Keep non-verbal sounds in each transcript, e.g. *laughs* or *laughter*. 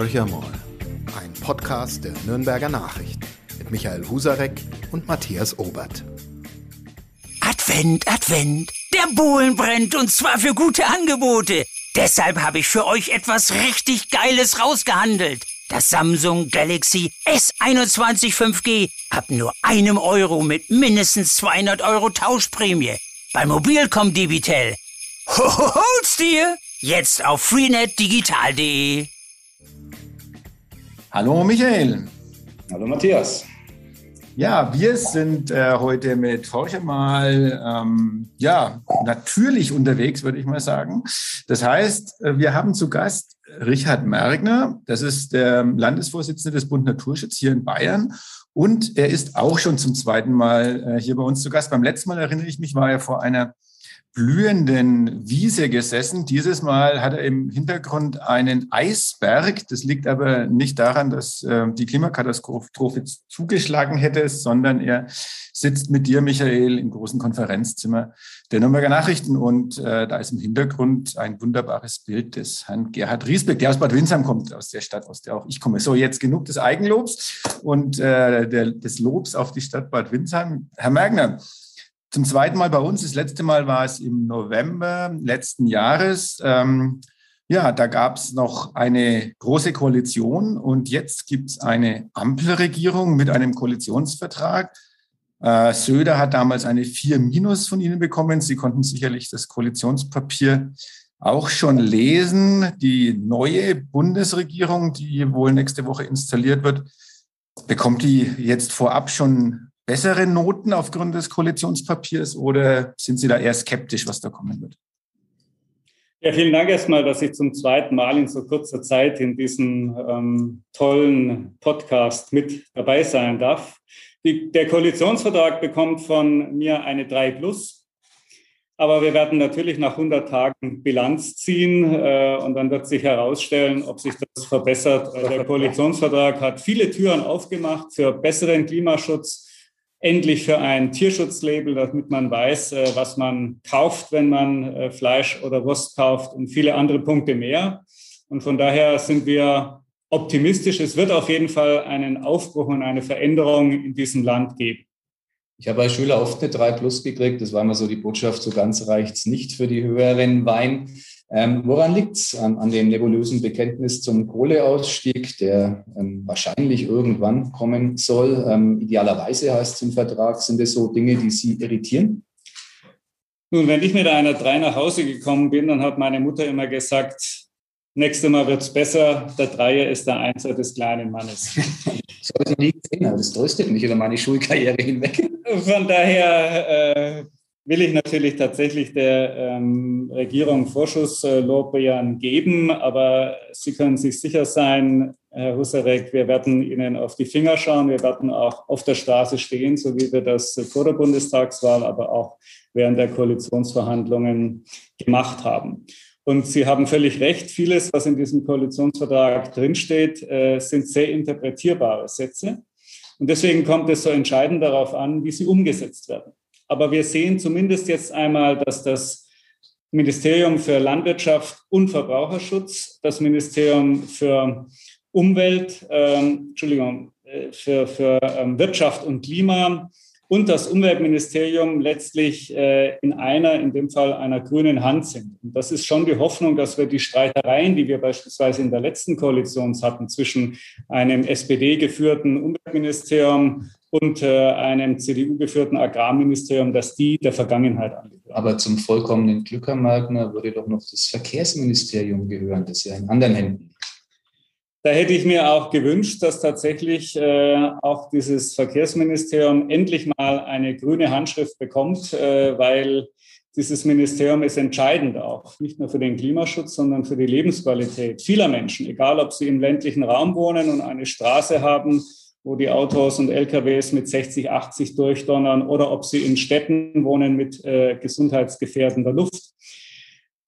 Horcher mal. Ein Podcast der Nürnberger Nachrichten mit Michael Husarek und Matthias Obert. Advent, Advent. Der Bohlen brennt und zwar für gute Angebote. Deshalb habe ich für euch etwas richtig Geiles rausgehandelt. Das Samsung Galaxy S21 5G ab nur einem Euro mit mindestens 200 Euro Tauschprämie. Bei Mobilcom Debitel. Hol's dir! Jetzt auf freenetdigital.de. Hallo Michael. Hallo Matthias. Ja, wir sind äh, heute mit Horcher mal ähm, ja natürlich unterwegs, würde ich mal sagen. Das heißt, äh, wir haben zu Gast Richard Mergner. Das ist der Landesvorsitzende des Bund Naturschutz hier in Bayern. Und er ist auch schon zum zweiten Mal äh, hier bei uns zu Gast. Beim letzten Mal erinnere ich mich, war er vor einer blühenden Wiese gesessen. Dieses Mal hat er im Hintergrund einen Eisberg. Das liegt aber nicht daran, dass äh, die Klimakatastrophe zugeschlagen hätte, sondern er sitzt mit dir, Michael, im großen Konferenzzimmer der Nürnberger Nachrichten und äh, da ist im Hintergrund ein wunderbares Bild des Herrn Gerhard Riesbeck, der aus Bad Windsheim kommt, aus der Stadt, aus der auch ich komme. So, jetzt genug des Eigenlobs und äh, der, des Lobs auf die Stadt Bad Windsheim. Herr Mergner, zum zweiten Mal bei uns. Das letzte Mal war es im November letzten Jahres. Ähm, ja, da gab es noch eine große Koalition und jetzt gibt es eine Ampelregierung mit einem Koalitionsvertrag. Äh, Söder hat damals eine 4 Minus von Ihnen bekommen. Sie konnten sicherlich das Koalitionspapier auch schon lesen. Die neue Bundesregierung, die wohl nächste Woche installiert wird, bekommt die jetzt vorab schon bessere Noten aufgrund des Koalitionspapiers oder sind Sie da eher skeptisch, was da kommen wird? Ja, vielen Dank erstmal, dass ich zum zweiten Mal in so kurzer Zeit in diesem ähm, tollen Podcast mit dabei sein darf. Die, der Koalitionsvertrag bekommt von mir eine 3 Plus. Aber wir werden natürlich nach 100 Tagen Bilanz ziehen äh, und dann wird sich herausstellen, ob sich das verbessert. Der Koalitionsvertrag hat viele Türen aufgemacht für besseren Klimaschutz, endlich für ein Tierschutzlabel, damit man weiß, äh, was man kauft, wenn man äh, Fleisch oder Wurst kauft und viele andere Punkte mehr. Und von daher sind wir optimistisch. Es wird auf jeden Fall einen Aufbruch und eine Veränderung in diesem Land geben. Ich habe als Schüler oft eine 3 Plus gekriegt. Das war immer so die Botschaft, so ganz reicht es nicht für die höheren Wein. Ähm, woran liegt es? An, an, dem nebulösen Bekenntnis zum Kohleausstieg, der ähm, wahrscheinlich irgendwann kommen soll. Ähm, idealerweise heißt es im Vertrag, sind es so Dinge, die Sie irritieren? Nun, wenn ich mit einer 3 nach Hause gekommen bin, dann hat meine Mutter immer gesagt, nächstes Mal wird es besser, der Dreier ist der Einser des kleinen Mannes. *laughs* Sollte nie gesehen haben, das tröstet mich über meine Schulkarriere hinweg. Von daher äh, will ich natürlich tatsächlich der ähm, Regierung Vorschusslorbeeren geben, aber Sie können sich sicher sein, Herr Husarek, wir werden Ihnen auf die Finger schauen. Wir werden auch auf der Straße stehen, so wie wir das vor der Bundestagswahl, aber auch während der Koalitionsverhandlungen gemacht haben. Und Sie haben völlig recht, vieles, was in diesem Koalitionsvertrag drinsteht, äh, sind sehr interpretierbare Sätze. Und deswegen kommt es so entscheidend darauf an, wie sie umgesetzt werden. Aber wir sehen zumindest jetzt einmal, dass das Ministerium für Landwirtschaft und Verbraucherschutz, das Ministerium für Umwelt, ähm, Entschuldigung, äh, für, für ähm, Wirtschaft und Klima und das Umweltministerium letztlich äh, in einer, in dem Fall einer grünen Hand sind. Und das ist schon die Hoffnung, dass wir die Streitereien, die wir beispielsweise in der letzten Koalition hatten, zwischen einem SPD-geführten Umweltministerium und äh, einem CDU-geführten Agrarministerium, dass die der Vergangenheit angehören. Aber zum vollkommenen Glück, Herr Magner, würde doch noch das Verkehrsministerium gehören, das ja in anderen Händen da hätte ich mir auch gewünscht, dass tatsächlich äh, auch dieses Verkehrsministerium endlich mal eine grüne Handschrift bekommt, äh, weil dieses Ministerium ist entscheidend auch, nicht nur für den Klimaschutz, sondern für die Lebensqualität vieler Menschen, egal ob sie im ländlichen Raum wohnen und eine Straße haben, wo die Autos und LKWs mit 60, 80 durchdonnern oder ob sie in Städten wohnen mit äh, gesundheitsgefährdender Luft.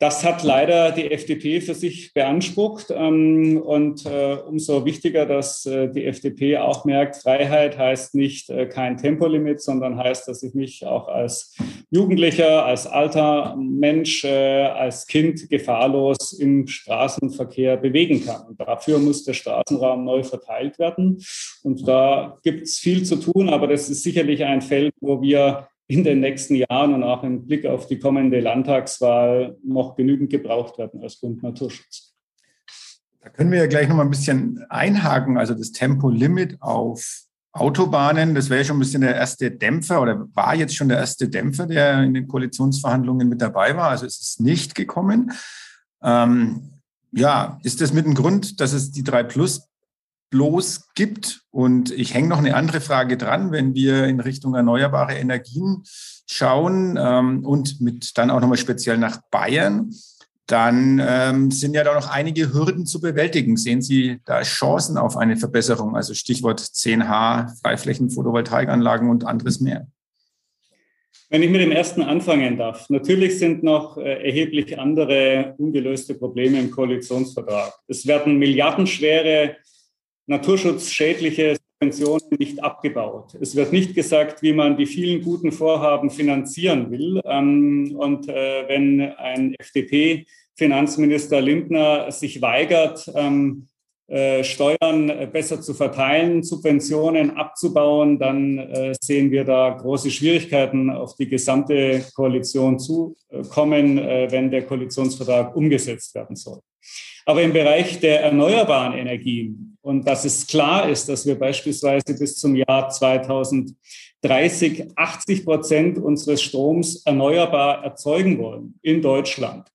Das hat leider die FDP für sich beansprucht. Ähm, und äh, umso wichtiger, dass äh, die FDP auch merkt, Freiheit heißt nicht äh, kein Tempolimit, sondern heißt, dass ich mich auch als Jugendlicher, als alter Mensch, als Kind gefahrlos im Straßenverkehr bewegen kann. Und dafür muss der Straßenraum neu verteilt werden. Und da gibt es viel zu tun, aber das ist sicherlich ein Feld, wo wir in den nächsten Jahren und auch im Blick auf die kommende Landtagswahl noch genügend gebraucht werden als Bund Naturschutz. Da können wir ja gleich noch mal ein bisschen einhaken. Also das Tempolimit auf Autobahnen, das wäre schon ein bisschen der erste Dämpfer oder war jetzt schon der erste Dämpfer, der in den Koalitionsverhandlungen mit dabei war. Also es ist nicht gekommen. Ähm, ja, ist das mit dem Grund, dass es die 3 Plus bloß gibt. Und ich hänge noch eine andere Frage dran, wenn wir in Richtung erneuerbare Energien schauen ähm, und mit dann auch nochmal speziell nach Bayern, dann ähm, sind ja da noch einige Hürden zu bewältigen. Sehen Sie da Chancen auf eine Verbesserung? Also Stichwort 10H, Freiflächen, Photovoltaikanlagen und anderes mehr. Wenn ich mit dem ersten anfangen darf. Natürlich sind noch äh, erheblich andere ungelöste Probleme im Koalitionsvertrag. Es werden milliardenschwere naturschutzschädliche Subventionen nicht abgebaut. Es wird nicht gesagt, wie man die vielen guten Vorhaben finanzieren will. Ähm, und äh, wenn ein FDP-Finanzminister Lindner sich weigert, ähm, äh, Steuern besser zu verteilen, Subventionen abzubauen, dann äh, sehen wir da große Schwierigkeiten auf die gesamte Koalition zukommen, wenn der Koalitionsvertrag umgesetzt werden soll. Aber im Bereich der erneuerbaren Energien und dass es klar ist, dass wir beispielsweise bis zum Jahr 2030 80 Prozent unseres Stroms erneuerbar erzeugen wollen in Deutschland.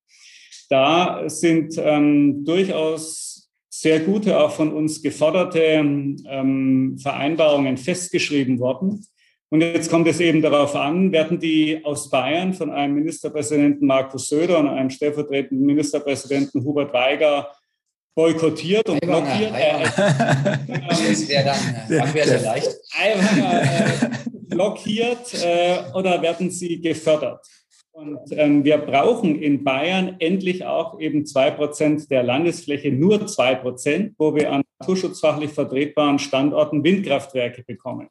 Da sind ähm, durchaus sehr gute, auch von uns geforderte ähm, Vereinbarungen festgeschrieben worden. Und jetzt kommt es eben darauf an, werden die aus Bayern von einem Ministerpräsidenten Markus Söder und einem stellvertretenden Ministerpräsidenten Hubert Weiger boykottiert und Eiwanger, blockiert. Eiwanger. Äh, das wäre dann, *laughs* dann wäre leicht. Eiwanger, äh, blockiert äh, oder werden sie gefördert? Und ähm, wir brauchen in Bayern endlich auch eben zwei Prozent der Landesfläche, nur zwei Prozent, wo wir an naturschutzfachlich vertretbaren Standorten Windkraftwerke bekommen.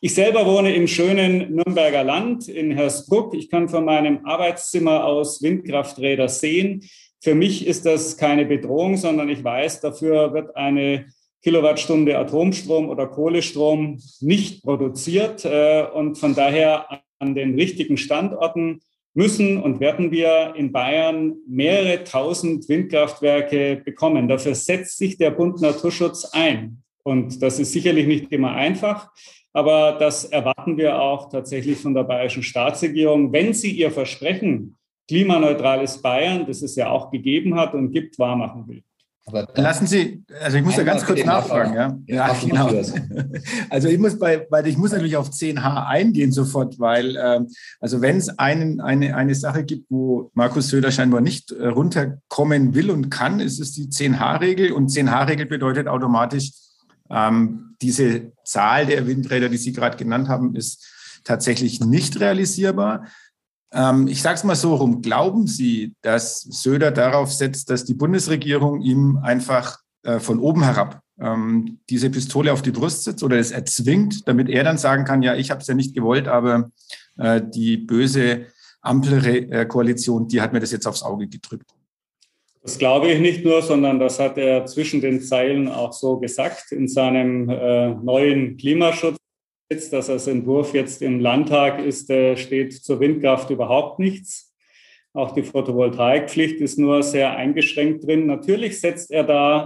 Ich selber wohne im schönen Nürnberger Land in Hersbruck. Ich kann von meinem Arbeitszimmer aus Windkrafträder sehen. Für mich ist das keine Bedrohung, sondern ich weiß, dafür wird eine Kilowattstunde Atomstrom oder Kohlestrom nicht produziert. Äh, und von daher an den richtigen Standorten müssen und werden wir in Bayern mehrere tausend Windkraftwerke bekommen. Dafür setzt sich der Bund Naturschutz ein. Und das ist sicherlich nicht immer einfach, aber das erwarten wir auch tatsächlich von der bayerischen Staatsregierung. Wenn sie ihr Versprechen, klimaneutrales Bayern, das es ja auch gegeben hat und gibt, wahrmachen will. Aber Lassen Sie, also ich muss da ganz kurz nachfragen, ja. Ja, genau. *laughs* Also ich muss bei, weil ich muss natürlich auf 10H eingehen sofort, weil ähm, also wenn es einen, eine, eine Sache gibt, wo Markus Söder scheinbar nicht äh, runterkommen will und kann, ist es die 10H-Regel und 10H-Regel bedeutet automatisch, ähm, diese Zahl der Windräder, die Sie gerade genannt haben, ist tatsächlich nicht realisierbar. Ähm, ich sage es mal so rum, glauben Sie, dass Söder darauf setzt, dass die Bundesregierung ihm einfach äh, von oben herab ähm, diese Pistole auf die Brust setzt oder es erzwingt, damit er dann sagen kann, ja, ich habe es ja nicht gewollt, aber äh, die böse Ampelkoalition, die hat mir das jetzt aufs Auge gedrückt. Das glaube ich nicht nur, sondern das hat er zwischen den Zeilen auch so gesagt in seinem äh, neuen Klimaschutz jetzt, dass als Entwurf jetzt im Landtag ist, steht zur Windkraft überhaupt nichts. Auch die Photovoltaikpflicht ist nur sehr eingeschränkt drin. Natürlich setzt er da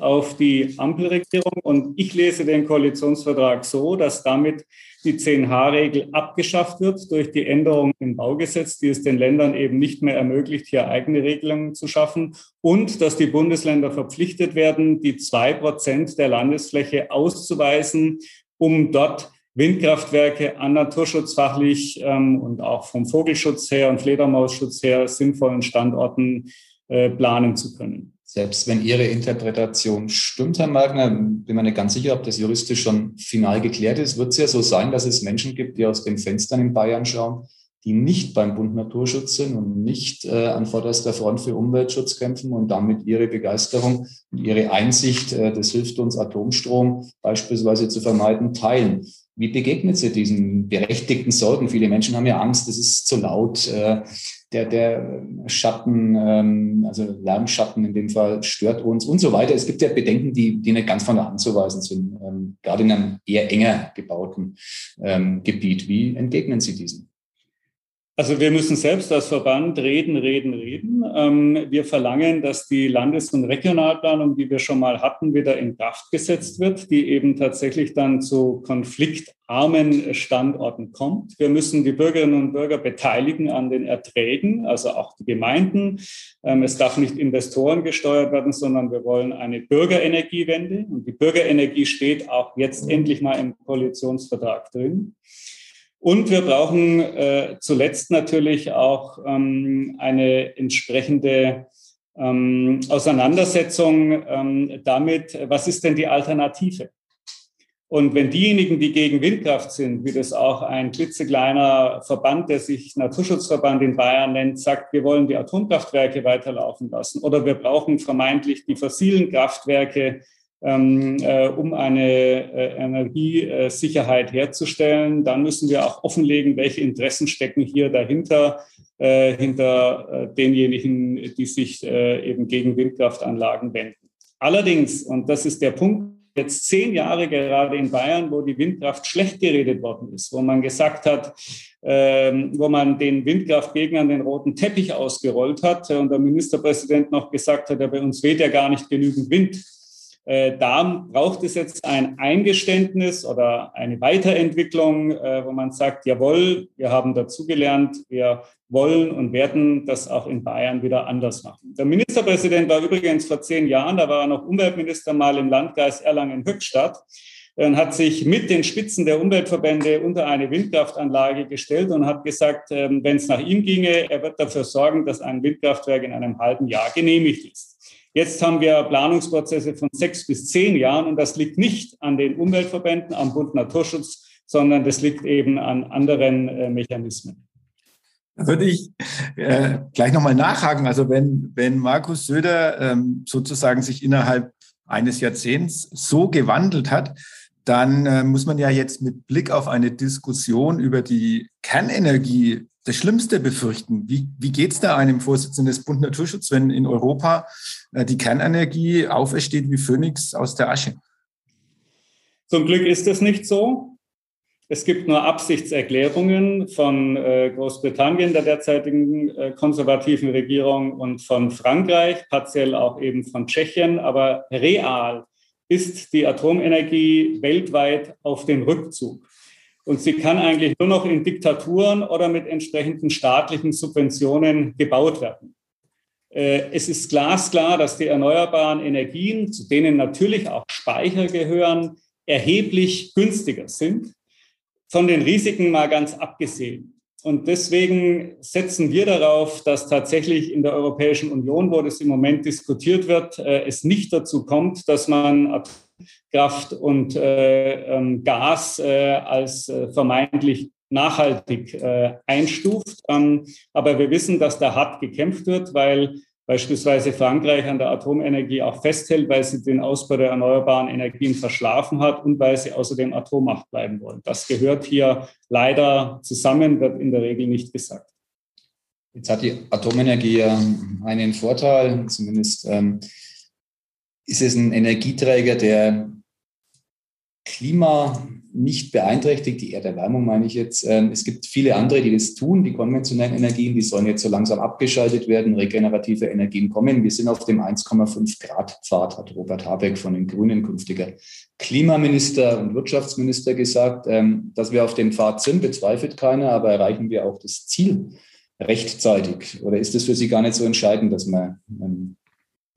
auf die Ampelregierung und ich lese den Koalitionsvertrag so, dass damit die 10H-Regel abgeschafft wird durch die Änderung im Baugesetz, die es den Ländern eben nicht mehr ermöglicht, hier eigene Regelungen zu schaffen und dass die Bundesländer verpflichtet werden, die zwei Prozent der Landesfläche auszuweisen um dort Windkraftwerke an naturschutzfachlich ähm, und auch vom Vogelschutz her und Fledermausschutz her sinnvollen Standorten äh, planen zu können. Selbst wenn Ihre Interpretation stimmt, Herr Magner, bin mir nicht ganz sicher, ob das juristisch schon final geklärt ist, wird es ja so sein, dass es Menschen gibt, die aus den Fenstern in Bayern schauen, die nicht beim Bund Naturschutz sind und nicht äh, an vorderster Front für Umweltschutz kämpfen und damit ihre Begeisterung und ihre Einsicht, äh, das hilft uns, Atomstrom beispielsweise zu vermeiden, teilen. Wie begegnet sie diesen berechtigten Sorgen? Viele Menschen haben ja Angst, es ist zu laut. Äh, der, der Schatten, ähm, also Lärmschatten in dem Fall, stört uns und so weiter. Es gibt ja Bedenken, die, die nicht ganz von der Hand zu weisen sind, ähm, gerade in einem eher enger gebauten ähm, Gebiet. Wie entgegnen Sie diesen? Also wir müssen selbst als Verband reden, reden, reden. Ähm, wir verlangen, dass die Landes- und Regionalplanung, die wir schon mal hatten, wieder in Kraft gesetzt wird, die eben tatsächlich dann zu konfliktarmen Standorten kommt. Wir müssen die Bürgerinnen und Bürger beteiligen an den Erträgen, also auch die Gemeinden. Ähm, es darf nicht Investoren gesteuert werden, sondern wir wollen eine Bürgerenergiewende. Und die Bürgerenergie steht auch jetzt endlich mal im Koalitionsvertrag drin. Und wir brauchen äh, zuletzt natürlich auch ähm, eine entsprechende ähm, Auseinandersetzung ähm, damit, was ist denn die Alternative? Und wenn diejenigen, die gegen Windkraft sind, wie das auch ein klitzekleiner Verband, der sich Naturschutzverband in Bayern nennt, sagt, wir wollen die Atomkraftwerke weiterlaufen lassen oder wir brauchen vermeintlich die fossilen Kraftwerke ähm, äh, um eine äh, Energiesicherheit herzustellen. Dann müssen wir auch offenlegen, welche Interessen stecken hier dahinter, äh, hinter denjenigen, die sich eben gegen Windkraftanlagen wenden. Allerdings, und das ist der Punkt, jetzt zehn Jahre gerade in Bayern, wo die Windkraft schlecht geredet worden ist, wo man gesagt hat, ähm, wo man den Windkraftgegnern den roten Teppich ausgerollt hat und der Ministerpräsident noch gesagt hat, ja, bei uns weht ja gar nicht genügend Wind. Äh, da braucht es jetzt ein Eingeständnis oder eine Weiterentwicklung, äh, wo man sagt, jawohl, wir haben dazugelernt, wir wollen und werden das auch in Bayern wieder anders machen. Der Ministerpräsident war übrigens vor zehn Jahren, da war er noch Umweltminister mal im Landkreis Erlangen-Höchstadt und hat sich mit den Spitzen der Umweltverbände unter eine Windkraftanlage gestellt und hat gesagt, ähm, wenn es nach ihm ginge, er wird dafür sorgen, dass ein Windkraftwerk in einem halben Jahr genehmigt ist. Jetzt haben wir Planungsprozesse von sechs bis zehn Jahren und das liegt nicht an den Umweltverbänden, am Bund Naturschutz, sondern das liegt eben an anderen äh, Mechanismen. Da würde ich äh, gleich nochmal nachhaken. Also wenn, wenn Markus Söder ähm, sozusagen sich innerhalb eines Jahrzehnts so gewandelt hat, dann äh, muss man ja jetzt mit Blick auf eine Diskussion über die Kernenergie das Schlimmste befürchten. Wie, wie geht es da einem Vorsitzenden des Bund Naturschutz, wenn in Europa äh, die Kernenergie aufersteht wie Phönix aus der Asche? Zum Glück ist es nicht so. Es gibt nur Absichtserklärungen von äh, Großbritannien, der derzeitigen äh, konservativen Regierung, und von Frankreich, partiell auch eben von Tschechien. Aber real ist die Atomenergie weltweit auf dem Rückzug. Und sie kann eigentlich nur noch in Diktaturen oder mit entsprechenden staatlichen Subventionen gebaut werden. Äh, es ist glasklar, dass die erneuerbaren Energien, zu denen natürlich auch Speicher gehören, erheblich günstiger sind. Von den Risiken mal ganz abgesehen. Und deswegen setzen wir darauf, dass tatsächlich in der Europäischen Union, wo das im Moment diskutiert wird, äh, es nicht dazu kommt, dass man Kraft und äh, ähm, Gas äh, als äh, vermeintlich nachhaltig einstuft. Ähm, aber wir wissen, dass da hart gekämpft wird, weil beispielsweise Frankreich an der Atomenergie auch festhält, weil sie den Ausbau der erneuerbaren Energien verschlafen hat und weil sie außerdem Atommacht bleiben wollen. Das gehört hier leider zusammen, wird in der Regel nicht gesagt. Jetzt hat die Atomenergie ja einen Vorteil, zumindest ähm, ist es ein Energieträger, der Klima nicht beeinträchtigt, die Erderwärmung meine ich jetzt. Ähm, es gibt viele andere, die das tun, die konventionellen Energien, die sollen jetzt so langsam abgeschaltet werden, regenerative Energien kommen. Wir sind auf dem 1,5 Grad Pfad, hat Robert Habeck von den Grünen, künftiger Klimaminister und Wirtschaftsminister gesagt. Ähm, dass wir auf dem Pfad sind, bezweifelt keiner, aber erreichen wir auch das Ziel rechtzeitig? Oder ist es für Sie gar nicht so entscheidend, dass man ähm,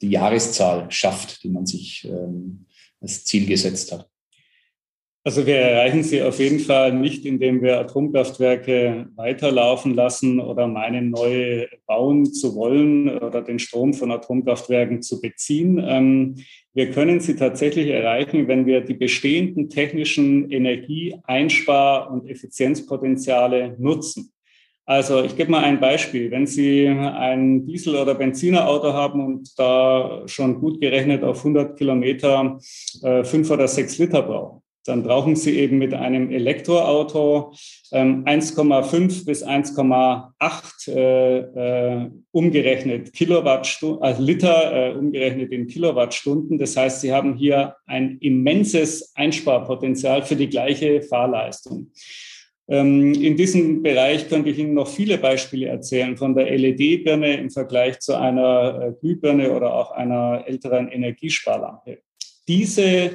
die Jahreszahl schafft, die man sich als Ziel gesetzt hat? Also wir erreichen sie auf jeden Fall nicht, indem wir Atomkraftwerke weiterlaufen lassen oder meinen, neue bauen zu wollen oder den Strom von Atomkraftwerken zu beziehen. Ähm, wir können sie tatsächlich erreichen, wenn wir die bestehenden technischen Energieeinspar- und Effizienzpotenziale nutzen. Also ich gebe mal ein Beispiel. Wenn Sie ein Diesel- oder Benzinerauto haben und da schon gut gerechnet auf 100 Kilometer äh, fünf oder sechs Liter brauchen, dann brauchen Sie eben mit einem Elektroauto ähm, 1,5 bis 1,8 äh, äh, umgerechnet Kilowattstunden, also Liter äh, umgerechnet in Kilowattstunden. Das heißt, Sie haben hier ein immenses Einsparpotenzial für die gleiche Fahrleistung. Ähm, in diesem Bereich könnte ich Ihnen noch viele Beispiele erzählen, von der LED-Birne im Vergleich zu einer äh, Glühbirne oder auch einer älteren Energiesparlampe. Diese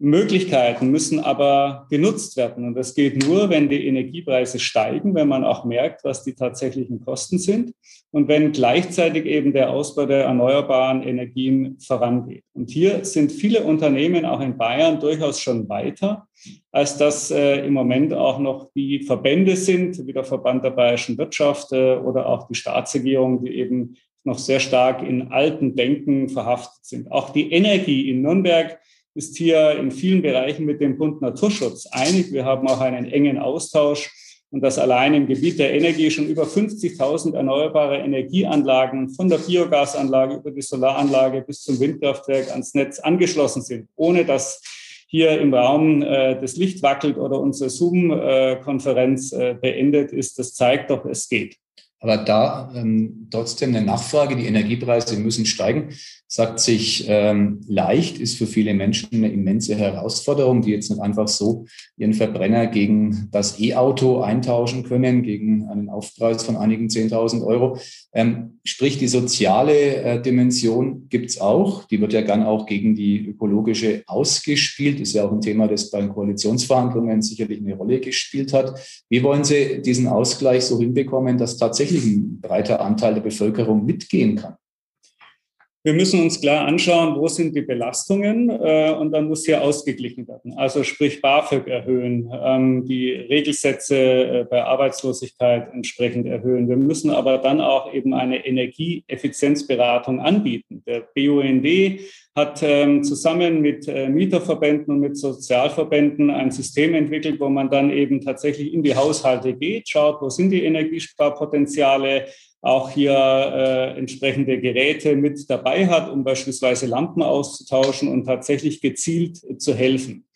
Möglichkeiten müssen aber genutzt werden. Und das geht nur, wenn die Energiepreise steigen, wenn man auch merkt, was die tatsächlichen Kosten sind und wenn gleichzeitig eben der Ausbau der erneuerbaren Energien vorangeht. Und hier sind viele Unternehmen auch in Bayern durchaus schon weiter, als das äh, im Moment auch noch die Verbände sind, wie der Verband der bayerischen Wirtschaft äh, oder auch die Staatsregierung, die eben noch sehr stark in alten Denken verhaftet sind. Auch die Energie in Nürnberg ist hier in vielen Bereichen mit dem Bund Naturschutz einig. Wir haben auch einen engen Austausch und dass allein im Gebiet der Energie schon über 50.000 erneuerbare Energieanlagen von der Biogasanlage über die Solaranlage bis zum Windkraftwerk ans Netz angeschlossen sind, ohne dass hier im Raum äh, das Licht wackelt oder unsere Zoom-Konferenz äh, beendet ist. Das zeigt doch, es geht. Aber da ähm, trotzdem eine Nachfrage, die Energiepreise müssen steigen, sagt sich ähm, leicht, ist für viele Menschen eine immense Herausforderung, die jetzt nicht einfach so ihren Verbrenner gegen das E-Auto eintauschen können, gegen einen Aufpreis von einigen 10.000 Euro. Ähm, sprich, die soziale äh, Dimension gibt's auch. Die wird ja gern auch gegen die ökologische ausgespielt. Ist ja auch ein Thema, das bei den Koalitionsverhandlungen sicherlich eine Rolle gespielt hat. Wie wollen Sie diesen Ausgleich so hinbekommen, dass tatsächlich ein breiter Anteil der Bevölkerung mitgehen kann? Wir müssen uns klar anschauen, wo sind die Belastungen äh, und dann muss hier ausgeglichen werden. Also sprich BAföG erhöhen, ähm, die Regelsätze äh, bei Arbeitslosigkeit entsprechend erhöhen. Wir müssen aber dann auch eben eine Energieeffizienzberatung anbieten. Der BUND hat ähm, zusammen mit äh, Mieterverbänden und mit Sozialverbänden ein System entwickelt, wo man dann eben tatsächlich in die Haushalte geht, schaut, wo sind die Energiesparpotenziale, auch hier äh, entsprechende Geräte mit dabei hat, um beispielsweise Lampen auszutauschen und tatsächlich gezielt zu helfen.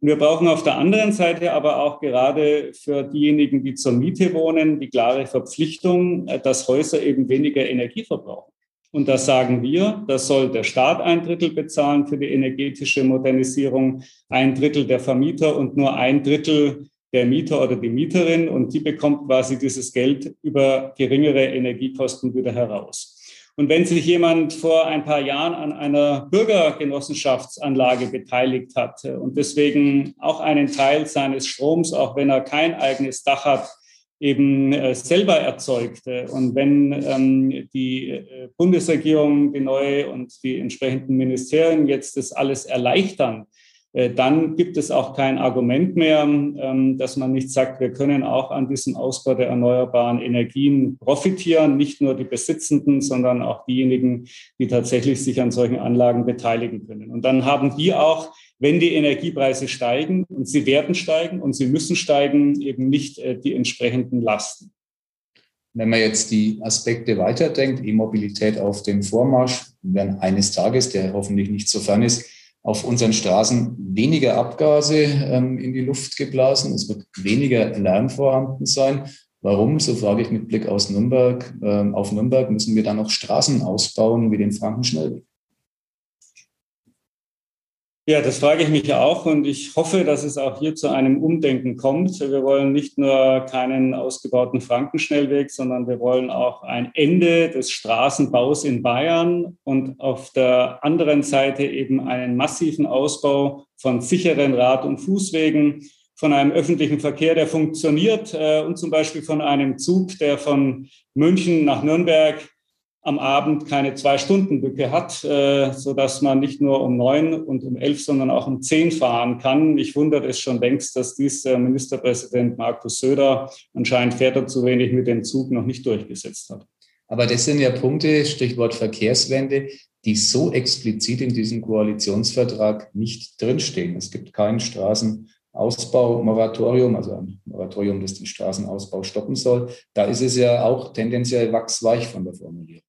Und wir brauchen auf der anderen Seite aber auch gerade für diejenigen, die zur Miete wohnen, die klare Verpflichtung, äh, dass Häuser eben weniger Energie verbrauchen. Und da sagen wir, das soll der Staat ein Drittel bezahlen für die energetische Modernisierung, ein Drittel der Vermieter und nur ein Drittel der Mieter oder die Mieterin und die bekommt quasi dieses Geld über geringere Energiekosten wieder heraus. Und wenn sich jemand vor ein paar Jahren an einer Bürgergenossenschaftsanlage beteiligt hat und deswegen auch einen Teil seines Stroms, auch wenn er kein eigenes Dach hat, eben äh, selber erzeugte. Und wenn ähm, die äh, Bundesregierung, die neue und die entsprechenden Ministerien jetzt das alles erleichtern, dann gibt es auch kein Argument mehr, ähm, dass man nicht sagt, wir können auch an diesem Ausbau der erneuerbaren Energien profitieren, nicht nur die Besitzenden, sondern auch diejenigen, die tatsächlich sich an solchen Anlagen beteiligen können. Und dann haben die auch, wenn die Energiepreise steigen, und sie werden steigen und sie müssen steigen, eben nicht äh, die entsprechenden Lasten. Wenn man jetzt die Aspekte weiterdenkt, E-Mobilität auf dem Vormarsch, werden eines Tages, der hoffentlich nicht so fern ist, auf unseren Straßen weniger Abgase ähm, in die Luft geblasen. Es wird weniger Lärm vorhanden sein. Warum? So frage ich mit Blick aus Nürnberg. Ähm, auf Nürnberg müssen wir dann noch Straßen ausbauen wie den Frankenschnellweg. Ja, das frage ich mich auch und ich hoffe, dass es auch hier zu einem Umdenken kommt. Wir wollen nicht nur keinen ausgebauten Frankenschnellweg, sondern wir wollen auch ein Ende des Straßenbaus in Bayern und auf der anderen Seite eben einen massiven Ausbau von sicheren Rad- und Fußwegen, von einem öffentlichen Verkehr, der funktioniert äh, und zum Beispiel von einem Zug, der von München nach Nürnberg am Abend keine Zwei-Stunden-Lücke hat, äh, so dass man nicht nur um neun und um elf, sondern auch um zehn fahren kann. Mich wundert es schon längst, dass dies Ministerpräsident Markus Söder anscheinend fährt er zu wenig mit dem Zug noch nicht durchgesetzt hat. Aber das sind ja Punkte, Stichwort Verkehrswende, die so explizit in diesem Koalitionsvertrag nicht drinstehen. Es gibt keinen Straßen- Ausbaumoratorium, also ein Moratorium, das den Straßenausbau stoppen soll. Da ist es ja auch tendenziell wachsweich von der Formulierung.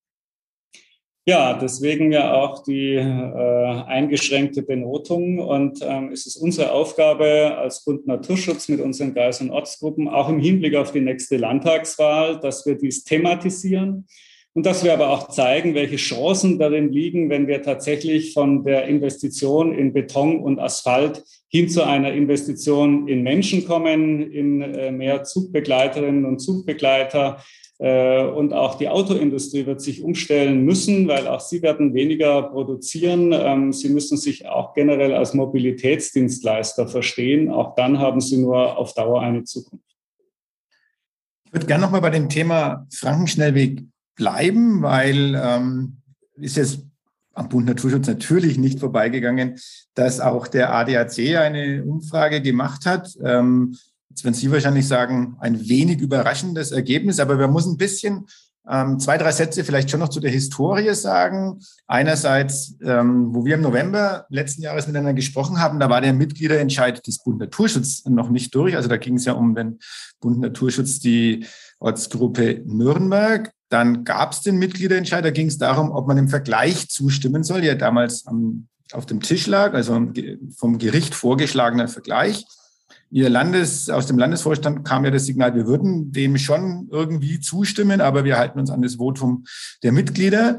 Ja, deswegen ja auch die äh, eingeschränkte Benotung. Und ähm, es ist unsere Aufgabe als Bund Naturschutz mit unseren Kreis- und Ortsgruppen, auch im Hinblick auf die nächste Landtagswahl, dass wir dies thematisieren und dass wir aber auch zeigen, welche Chancen darin liegen, wenn wir tatsächlich von der Investition in Beton und Asphalt hin zu einer Investition in Menschen kommen, in äh, mehr Zugbegleiterinnen und Zugbegleiter, und auch die Autoindustrie wird sich umstellen müssen, weil auch sie werden weniger produzieren. Ähm, sie müssen sich auch generell als Mobilitätsdienstleister verstehen. Auch dann haben sie nur auf Dauer eine Zukunft. Ich würde gerne nochmal bei dem Thema Frankenschnellweg bleiben, weil ähm, ist jetzt am Bund Naturschutz natürlich nicht vorbeigegangen, dass auch der ADAC eine Umfrage gemacht hat. Ähm, jetzt werden Sie wahrscheinlich sagen, ein wenig überraschendes Ergebnis, aber wir müssen ein bisschen ähm, zwei, drei Sätze vielleicht schon noch zu der Historie sagen. Einerseits, ähm, wo wir im November letzten Jahres miteinander gesprochen haben, da war der Mitgliederentscheid des Bund Naturschutz noch nicht durch. Also da ging es ja um den Bund Naturschutz, die Ortsgruppe Nürnberg. Dann gab es den Mitgliederentscheid, da ging es darum, ob man im Vergleich zustimmen soll, der damals am, auf dem Tisch lag, also vom Gericht vorgeschlagener Vergleich. Ihr Landes, aus dem Landesvorstand kam ja das Signal, wir würden dem schon irgendwie zustimmen, aber wir halten uns an das Votum der Mitglieder.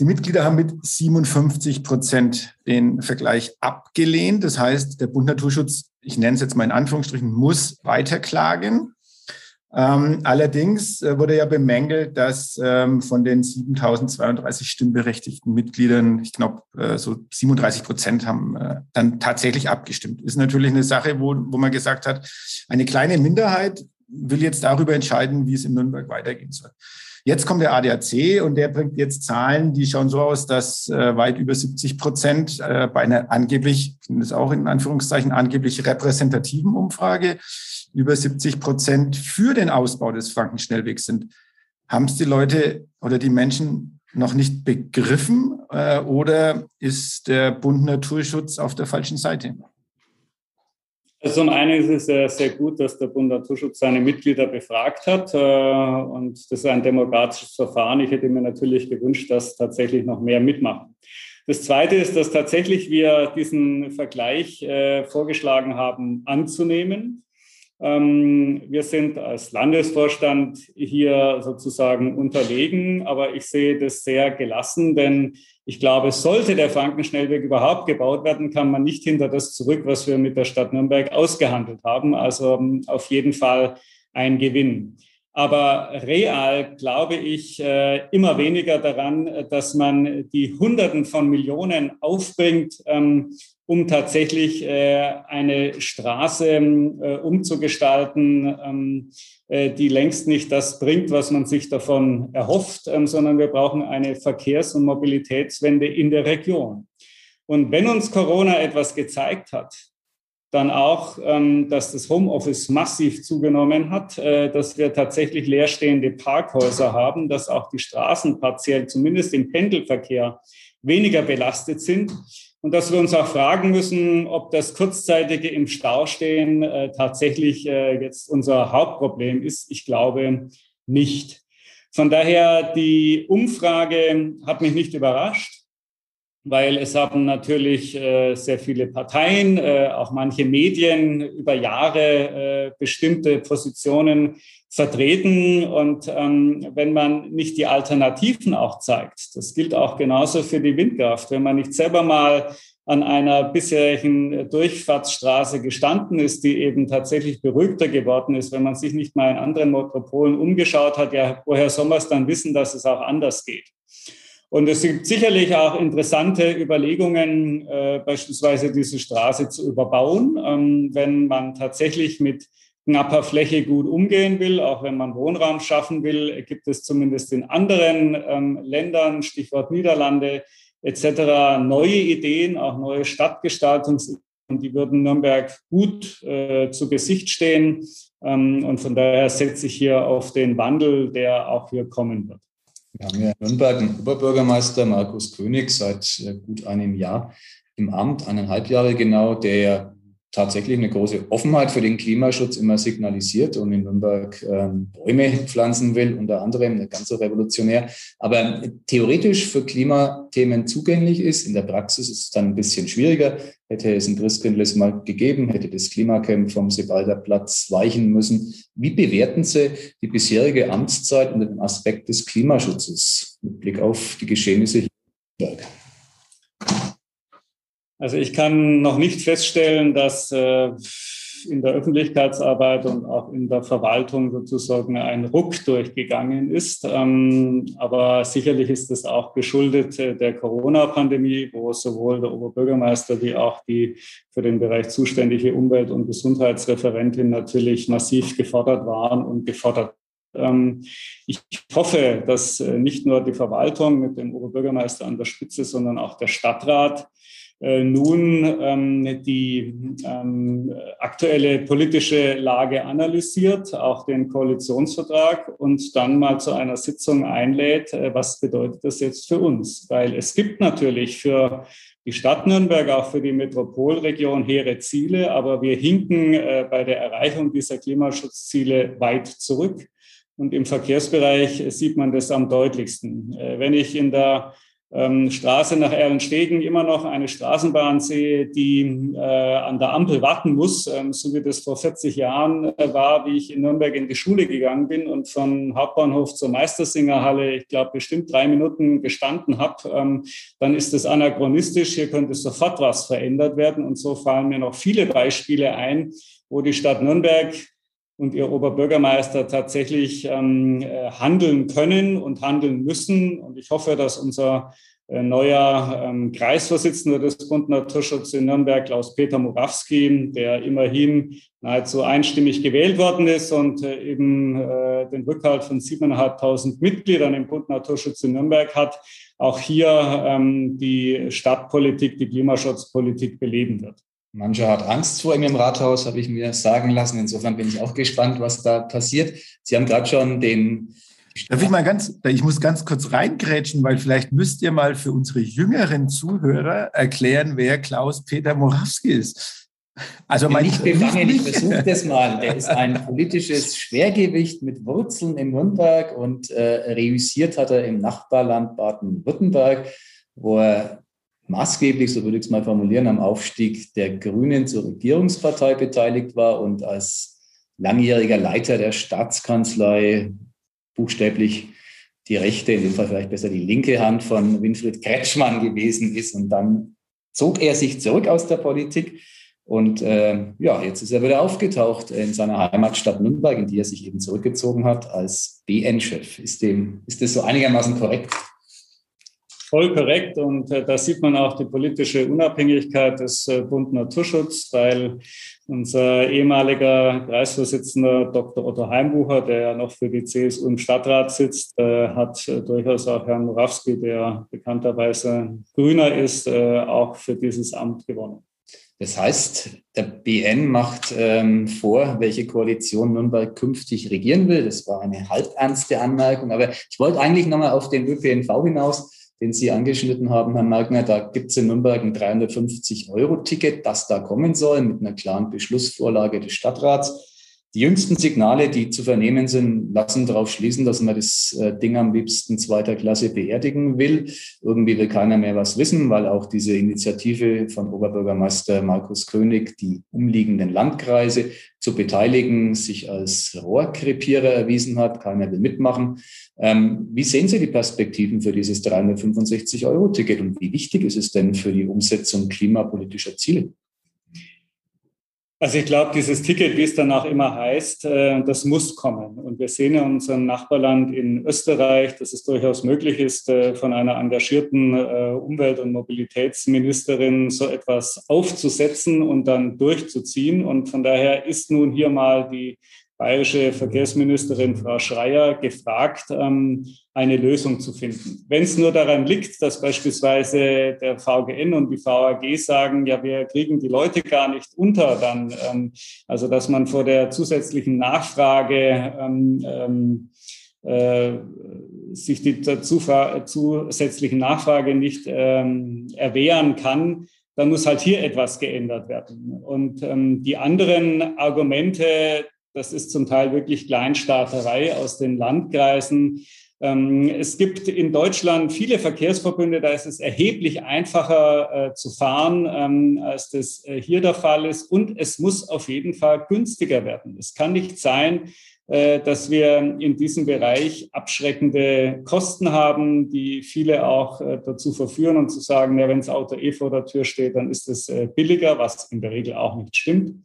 Die Mitglieder haben mit 57 Prozent den Vergleich abgelehnt. Das heißt, der Bund Naturschutz, ich nenne es jetzt mal in Anführungsstrichen, muss weiterklagen. Ähm, allerdings äh, wurde ja bemängelt, dass ähm, von den 7032 stimmberechtigten Mitgliedern, ich glaube, äh, so 37 Prozent haben äh, dann tatsächlich abgestimmt. Ist natürlich eine Sache, wo, wo man gesagt hat, eine kleine Minderheit will jetzt darüber entscheiden, wie es in Nürnberg weitergehen soll. Jetzt kommt der ADAC und der bringt jetzt Zahlen, die schauen so aus, dass äh, weit über 70 Prozent äh, bei einer angeblich, das auch in Anführungszeichen, angeblich repräsentativen Umfrage über 70 Prozent für den Ausbau des Frankenschnellwegs sind. Haben es die Leute oder die Menschen noch nicht begriffen äh, oder ist der Bund Naturschutz auf der falschen Seite? Also zum einen ist es sehr, gut, dass der Bund Naturschutz seine Mitglieder befragt hat. Äh, und das ist ein demokratisches Verfahren. Ich hätte mir natürlich gewünscht, dass tatsächlich noch mehr mitmachen. Das Zweite ist, dass tatsächlich wir diesen Vergleich äh, vorgeschlagen haben anzunehmen. Ähm, wir sind als Landesvorstand hier sozusagen unterlegen, aber ich sehe das sehr gelassen, denn ich glaube, sollte der Frankenschnellweg überhaupt gebaut werden, kann man nicht hinter das zurück, was wir mit der Stadt Nürnberg ausgehandelt haben. Also ähm, auf jeden Fall ein Gewinn. Aber real glaube ich äh, immer weniger daran, dass man die Hunderten von Millionen aufbringt, ähm, um tatsächlich äh, eine Straße äh, umzugestalten, ähm, äh, die längst nicht das bringt, was man sich davon erhofft, ähm, sondern wir brauchen eine Verkehrs- und Mobilitätswende in der Region. Und wenn uns Corona etwas gezeigt hat, dann auch, ähm, dass das Homeoffice massiv zugenommen hat, äh, dass wir tatsächlich leerstehende Parkhäuser haben, dass auch die Straßen partiell, zumindest im Pendelverkehr, weniger belastet sind und dass wir uns auch fragen müssen, ob das kurzzeitige im Stau stehen äh, tatsächlich äh, jetzt unser Hauptproblem ist. Ich glaube nicht. Von daher, die Umfrage hat mich nicht überrascht weil es haben natürlich äh, sehr viele Parteien, äh, auch manche Medien über Jahre äh, bestimmte Positionen vertreten. Und ähm, wenn man nicht die Alternativen auch zeigt, das gilt auch genauso für die Windkraft, wenn man nicht selber mal an einer bisherigen Durchfahrtsstraße gestanden ist, die eben tatsächlich beruhigter geworden ist, wenn man sich nicht mal in anderen Metropolen umgeschaut hat, ja, woher soll man es dann wissen, dass es auch anders geht? Und es gibt sicherlich auch interessante Überlegungen, äh, beispielsweise diese Straße zu überbauen, ähm, wenn man tatsächlich mit knapper Fläche gut umgehen will, auch wenn man Wohnraum schaffen will, gibt es zumindest in anderen ähm, Ländern, Stichwort Niederlande etc., neue Ideen, auch neue Stadtgestaltungsideen, die würden Nürnberg gut äh, zu Gesicht stehen. Ähm, und von daher setze ich hier auf den Wandel, der auch hier kommen wird. Wir haben ja in Nürnberg einen Oberbürgermeister, Markus König, seit äh, gut einem Jahr im Amt, eineinhalb Jahre genau, der tatsächlich eine große Offenheit für den Klimaschutz immer signalisiert und in Nürnberg ähm, Bäume pflanzen will, unter anderem, nicht ganz so revolutionär, aber theoretisch für Klimathemen zugänglich ist. In der Praxis ist es dann ein bisschen schwieriger. Hätte es ein Christkindles mal gegeben, hätte das Klimacamp vom Sebalder Platz weichen müssen. Wie bewerten Sie die bisherige Amtszeit unter dem Aspekt des Klimaschutzes mit Blick auf die Geschehnisse hier in Nürnberg? Also ich kann noch nicht feststellen, dass äh, in der Öffentlichkeitsarbeit und auch in der Verwaltung sozusagen ein Ruck durchgegangen ist. Ähm, aber sicherlich ist es auch geschuldet äh, der Corona-Pandemie, wo sowohl der Oberbürgermeister wie auch die für den Bereich zuständige Umwelt- und Gesundheitsreferentin natürlich massiv gefordert waren und gefordert ähm, ich hoffe, dass äh, nicht nur die Verwaltung mit dem Oberbürgermeister an der Spitze, sondern auch der Stadtrat nun ähm, die ähm, aktuelle politische Lage analysiert, auch den Koalitionsvertrag und dann mal zu einer Sitzung einlädt, äh, was bedeutet das jetzt für uns? Weil es gibt natürlich für die Stadt Nürnberg, auch für die Metropolregion hehre Ziele, aber wir hinken äh, bei der Erreichung dieser Klimaschutzziele weit zurück. Und im Verkehrsbereich sieht man das am deutlichsten. Äh, wenn ich in der ähm, Straße nach Erlenstegen immer noch eine Straßenbahn sehe, die äh, an der Ampel warten muss, ähm, so wie das vor 40 Jahren äh, war, wie ich in Nürnberg in die Schule gegangen bin und von Hauptbahnhof zur Meistersingerhalle, ich glaube, bestimmt drei Minuten gestanden habe, ähm, dann ist das anachronistisch. Hier könnte sofort was verändert werden. Und so fallen mir noch viele Beispiele ein, wo die Stadt Nürnberg und ihr Oberbürgermeister tatsächlich ähm, äh, handeln können und handeln müssen. Und ich hoffe, dass unser äh, neuer ähm, Kreisvorsitzender des Bund Naturschutz in Nürnberg, Klaus-Peter Murawski, der immerhin nahezu einstimmig gewählt worden ist und äh, eben äh, den Rückhalt von 7.500 Mitgliedern im Bund Naturschutz in Nürnberg hat, auch hier ähm, die Stadtpolitik, die Klimaschutzpolitik beleben wird. Mancher hat Angst vor ihm im Rathaus, habe ich mir sagen lassen. Insofern bin ich auch gespannt, was da passiert. Sie haben gerade schon den. Darf ich mal ganz, ich muss ganz kurz reingrätschen, weil vielleicht müsst ihr mal für unsere jüngeren Zuhörer erklären, wer Klaus-Peter Morawski ist. Also mein nicht befangen, ich versuche das mal. Der ist ein *laughs* politisches Schwergewicht mit Wurzeln in Nürnberg und äh, reüssiert hat er im Nachbarland Baden-Württemberg, wo er maßgeblich, so würde ich es mal formulieren, am Aufstieg der Grünen zur Regierungspartei beteiligt war und als langjähriger Leiter der Staatskanzlei buchstäblich die rechte, in dem Fall vielleicht besser die linke Hand von Winfried Kretschmann gewesen ist. Und dann zog er sich zurück aus der Politik. Und äh, ja, jetzt ist er wieder aufgetaucht in seiner Heimatstadt Nürnberg, in die er sich eben zurückgezogen hat als BN-Chef. Ist, ist das so einigermaßen korrekt? Voll korrekt und äh, da sieht man auch die politische Unabhängigkeit des äh, Bund Naturschutz, weil unser ehemaliger Kreisvorsitzender Dr. Otto Heimbucher, der ja noch für die CSU im Stadtrat sitzt, äh, hat äh, durchaus auch Herrn Morawski, der bekannterweise Grüner ist, äh, auch für dieses Amt gewonnen. Das heißt, der BN macht ähm, vor, welche Koalition Nürnberg künftig regieren will. Das war eine halbernste Anmerkung. Aber ich wollte eigentlich nochmal auf den ÖPNV hinaus den Sie angeschnitten haben, Herr Magner. Da gibt es in Nürnberg ein 350-Euro-Ticket, das da kommen soll, mit einer klaren Beschlussvorlage des Stadtrats. Die jüngsten Signale, die zu vernehmen sind, lassen darauf schließen, dass man das äh, Ding am liebsten zweiter Klasse beerdigen will. Irgendwie will keiner mehr was wissen, weil auch diese Initiative von Oberbürgermeister Markus König die umliegenden Landkreise zu beteiligen sich als Rohrkrepierer erwiesen hat. Keiner will mitmachen. Ähm, wie sehen Sie die Perspektiven für dieses 365-Euro-Ticket und wie wichtig ist es denn für die Umsetzung klimapolitischer Ziele? Also ich glaube, dieses Ticket, wie es danach immer heißt, äh, das muss kommen. Und wir sehen in unserem Nachbarland in Österreich, dass es durchaus möglich ist, äh, von einer engagierten äh, Umwelt- und Mobilitätsministerin so etwas aufzusetzen und dann durchzuziehen. Und von daher ist nun hier mal die bayerische Verkehrsministerin Frau Schreier gefragt, ähm, eine Lösung zu finden. Wenn es nur daran liegt, dass beispielsweise der VGN und die VAG sagen, ja, wir kriegen die Leute gar nicht unter, dann, ähm, also dass man vor der zusätzlichen Nachfrage ähm, äh, sich die zusätzlichen Nachfrage nicht erwehren kann, dann muss halt hier etwas geändert werden. Und ähm, die anderen Argumente, das ist zum Teil wirklich Kleinstaaterei aus den Landkreisen. Ähm, es gibt in Deutschland viele Verkehrsverbünde, da ist es erheblich einfacher äh, zu fahren, ähm, als das äh, hier der Fall ist. Und es muss auf jeden Fall günstiger werden. Es kann nicht sein, äh, dass wir in diesem Bereich abschreckende Kosten haben, die viele auch dazu verführen und zu sagen, ja, wenn das Auto eh vor der Tür steht, dann ist es billiger, was in der Regel auch nicht stimmt.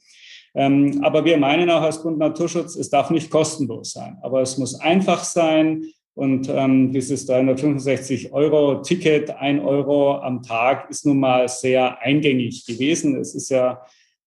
Ähm, aber wir meinen auch als Bund Naturschutz, es darf nicht kostenlos sein, aber es muss einfach sein. Und ähm, dieses 365 Euro Ticket, ein Euro am Tag, ist nun mal sehr eingängig gewesen. Es ist ja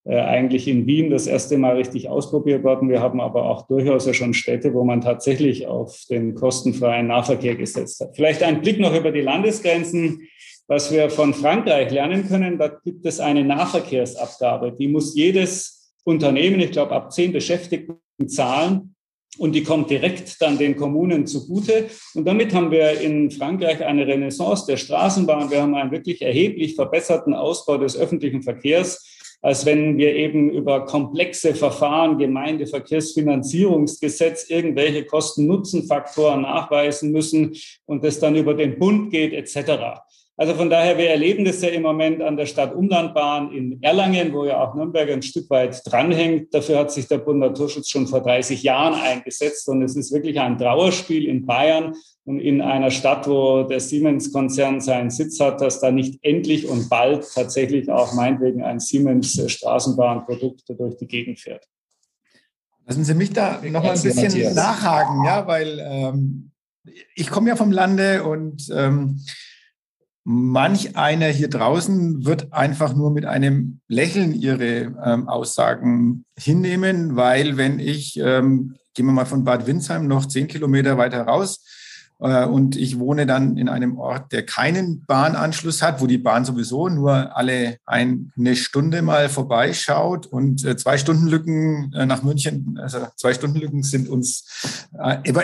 äh, eigentlich in Wien das erste Mal richtig ausprobiert worden. Wir haben aber auch durchaus ja schon Städte, wo man tatsächlich auf den kostenfreien Nahverkehr gesetzt hat. Vielleicht ein Blick noch über die Landesgrenzen. Was wir von Frankreich lernen können, da gibt es eine Nahverkehrsabgabe. Die muss jedes Unternehmen, ich glaube ab zehn Beschäftigten, zahlen. Und die kommt direkt dann den Kommunen zugute. Und damit haben wir in Frankreich eine Renaissance der Straßenbahn. Wir haben einen wirklich erheblich verbesserten Ausbau des öffentlichen Verkehrs als wenn wir eben über komplexe Verfahren, Gemeindeverkehrsfinanzierungsgesetz, irgendwelche Kosten-Nutzen-Faktoren nachweisen müssen und es dann über den Bund geht etc. Also von daher, wir erleben das ja im Moment an der Stadt-Umlandbahn in Erlangen, wo ja auch Nürnberg ein Stück weit dranhängt. Dafür hat sich der Bund Naturschutz schon vor 30 Jahren eingesetzt. Und es ist wirklich ein Trauerspiel in Bayern und in einer Stadt, wo der Siemens-Konzern seinen Sitz hat, dass da nicht endlich und bald tatsächlich auch meinetwegen ein Siemens-Straßenbahnprodukt durch die Gegend fährt. Lassen Sie mich da noch mal ein bisschen nachhaken, ja, weil ähm, ich komme ja vom Lande und ähm, Manch einer hier draußen wird einfach nur mit einem Lächeln ihre ähm, Aussagen hinnehmen, weil wenn ich, ähm, gehen wir mal von Bad Windsheim noch zehn Kilometer weiter raus, und ich wohne dann in einem Ort, der keinen Bahnanschluss hat, wo die Bahn sowieso nur alle eine Stunde mal vorbeischaut und äh, zwei Stundenlücken äh, nach München, also zwei Stundenlücken sind uns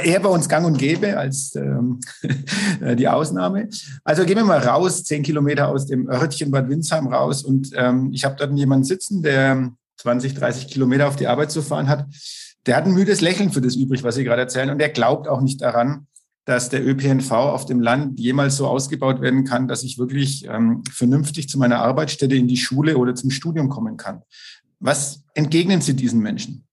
eher bei uns gang und gäbe als ähm, *laughs* die Ausnahme. Also gehen wir mal raus, zehn Kilometer aus dem Örtchen Bad Windsheim raus und ähm, ich habe dort jemanden sitzen, der 20, 30 Kilometer auf die Arbeit zu fahren hat. Der hat ein müdes Lächeln für das übrig, was Sie gerade erzählen und der glaubt auch nicht daran, dass der ÖPNV auf dem Land jemals so ausgebaut werden kann, dass ich wirklich ähm, vernünftig zu meiner Arbeitsstätte in die Schule oder zum Studium kommen kann. Was entgegnen Sie diesen Menschen?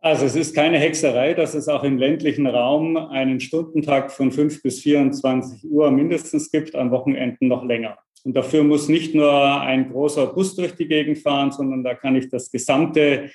Also es ist keine Hexerei, dass es auch im ländlichen Raum einen Stundentakt von 5 bis 24 Uhr mindestens gibt, an Wochenenden noch länger. Und dafür muss nicht nur ein großer Bus durch die Gegend fahren, sondern da kann ich das gesamte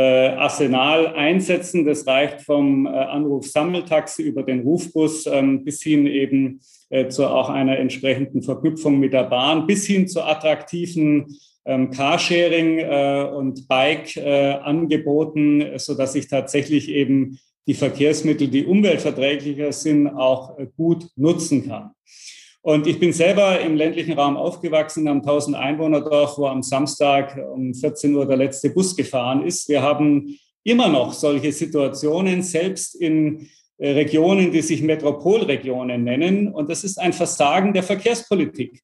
Arsenal einsetzen. Das reicht vom äh, Anruf Sammeltaxi über den Rufbus ähm, bis hin eben äh, zu auch einer entsprechenden Verknüpfung mit der Bahn, bis hin zu attraktiven ähm, Carsharing äh, und Bike-Angeboten, äh, so dass ich tatsächlich eben die Verkehrsmittel, die umweltverträglicher sind, auch äh, gut nutzen kann. Und ich bin selber im ländlichen Raum aufgewachsen, am 1000 Einwohnerdorf, wo am Samstag um 14 Uhr der letzte Bus gefahren ist. Wir haben immer noch solche Situationen, selbst in äh, Regionen, die sich Metropolregionen nennen. Und das ist ein Versagen der Verkehrspolitik.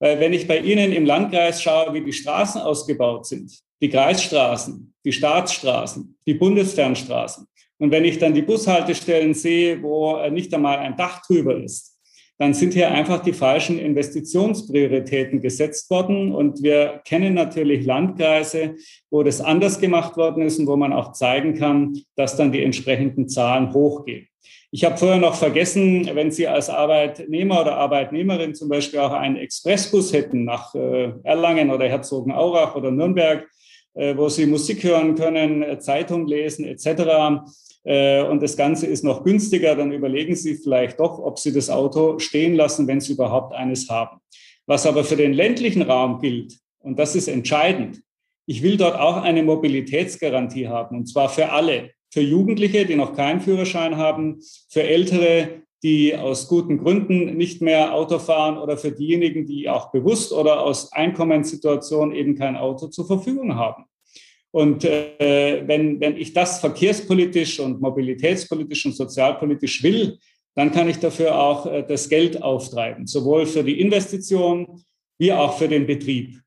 Weil wenn ich bei Ihnen im Landkreis schaue, wie die Straßen ausgebaut sind, die Kreisstraßen, die Staatsstraßen, die Bundesfernstraßen, und wenn ich dann die Bushaltestellen sehe, wo äh, nicht einmal ein Dach drüber ist, dann sind hier einfach die falschen Investitionsprioritäten gesetzt worden. Und wir kennen natürlich Landkreise, wo das anders gemacht worden ist und wo man auch zeigen kann, dass dann die entsprechenden Zahlen hochgehen. Ich habe vorher noch vergessen, wenn Sie als Arbeitnehmer oder Arbeitnehmerin zum Beispiel auch einen Expressbus hätten nach äh, Erlangen oder Herzogenaurach oder Nürnberg, äh, wo Sie Musik hören können, äh, Zeitung lesen etc., und das Ganze ist noch günstiger, dann überlegen Sie vielleicht doch, ob Sie das Auto stehen lassen, wenn Sie überhaupt eines haben. Was aber für den ländlichen Raum gilt, und das ist entscheidend, ich will dort auch eine Mobilitätsgarantie haben, und zwar für alle. Für Jugendliche, die noch keinen Führerschein haben, für Ältere, die aus guten Gründen nicht mehr Auto fahren oder für diejenigen, die auch bewusst oder aus Einkommenssituationen eben kein Auto zur Verfügung haben. Und äh, wenn, wenn ich das verkehrspolitisch und mobilitätspolitisch und sozialpolitisch will, dann kann ich dafür auch äh, das Geld auftreiben, sowohl für die Investition wie auch für den Betrieb.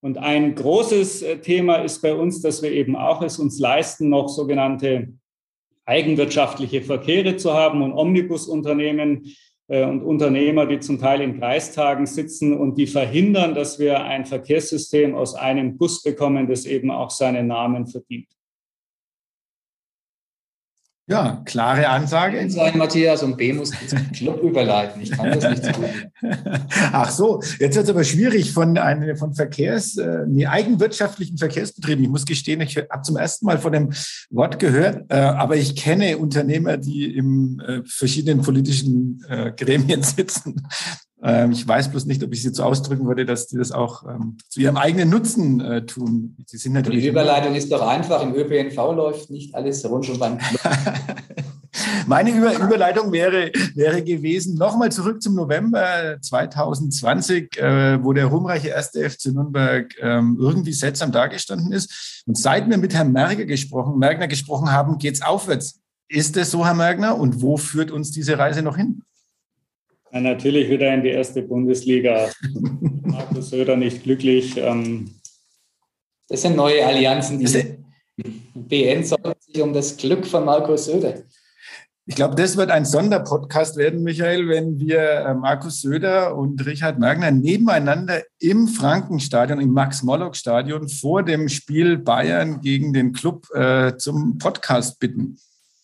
Und ein großes äh, Thema ist bei uns, dass wir eben auch es uns leisten, noch sogenannte eigenwirtschaftliche Verkehre zu haben und Omnibusunternehmen und Unternehmer, die zum Teil in Kreistagen sitzen und die verhindern, dass wir ein Verkehrssystem aus einem Bus bekommen, das eben auch seinen Namen verdient. Ja, klare Ansage. Sein, Matthias, und B muss zum Club überleiten. Ich kann das nicht so *laughs* gut. Ach so, jetzt wird es aber schwierig von, einem, von Verkehrs, äh, nee, eigenwirtschaftlichen Verkehrsbetrieben. Ich muss gestehen, ich habe zum ersten Mal von dem Wort gehört, äh, aber ich kenne Unternehmer, die in äh, verschiedenen politischen äh, Gremien *laughs* sitzen. Ähm, ich weiß bloß nicht, ob ich sie so ausdrücken würde, dass die das auch ähm, zu ihrem eigenen Nutzen äh, tun. Sie sind natürlich Die Überleitung ist doch einfach. Im ÖPNV läuft nicht alles rund um beim *laughs* Meine Über Überleitung wäre, wäre gewesen, nochmal zurück zum November 2020, äh, wo der ruhmreiche erste FC Nürnberg ähm, irgendwie seltsam dargestanden ist. Und seit wir mit Herrn Merger gesprochen, Mergner gesprochen haben, geht es aufwärts. Ist es so, Herr Mergner? Und wo führt uns diese Reise noch hin? Ja, natürlich wieder in die erste Bundesliga. *laughs* Markus Söder nicht glücklich. Ähm. Das sind neue Allianzen. Die BN sorgt sich um das Glück von Markus Söder. Ich glaube, das wird ein Sonderpodcast werden, Michael, wenn wir äh, Markus Söder und Richard Mergner nebeneinander im Frankenstadion, im Max-Mollock-Stadion vor dem Spiel Bayern gegen den Club äh, zum Podcast bitten.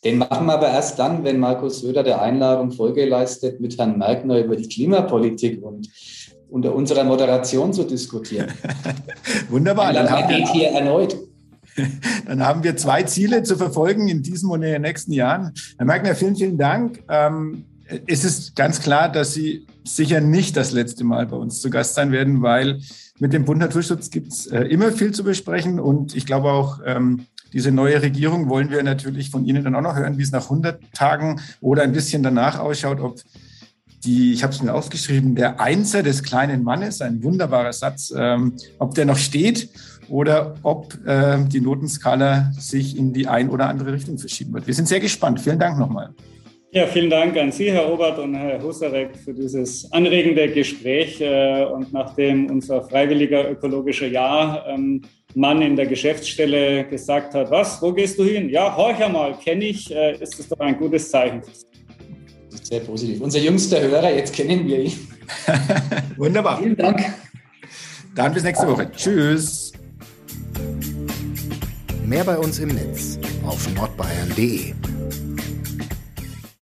Den machen wir aber erst dann, wenn Markus Söder der Einladung Folge leistet, mit Herrn Merkner über die Klimapolitik und unter unserer Moderation zu diskutieren. *laughs* Wunderbar. Dann haben wir hier erneut. *laughs* Dann haben wir zwei Ziele zu verfolgen in diesem und in den nächsten Jahren. Herr Merkner, vielen, vielen Dank. Ähm, es ist ganz klar, dass Sie sicher nicht das letzte Mal bei uns zu Gast sein werden, weil mit dem Bund Naturschutz gibt es äh, immer viel zu besprechen und ich glaube auch, ähm, diese neue Regierung wollen wir natürlich von Ihnen dann auch noch hören, wie es nach 100 Tagen oder ein bisschen danach ausschaut, ob die, ich habe es mir aufgeschrieben, der Einser des kleinen Mannes, ein wunderbarer Satz, ähm, ob der noch steht oder ob äh, die Notenskala sich in die ein oder andere Richtung verschieben wird. Wir sind sehr gespannt. Vielen Dank nochmal. Ja, vielen Dank an Sie, Herr Obert und Herr Husarek, für dieses anregende Gespräch. Äh, und nachdem unser freiwilliger ökologischer Jahr ähm, Mann in der Geschäftsstelle gesagt hat, was, wo gehst du hin? Ja, horch einmal, kenne ich, äh, ist das doch ein gutes Zeichen. Sehr positiv. Unser jüngster Hörer, jetzt kennen wir ihn. *laughs* Wunderbar. Vielen Dank. Dann bis nächste Woche. Tschüss. Mehr bei uns im Netz auf nordbayern.de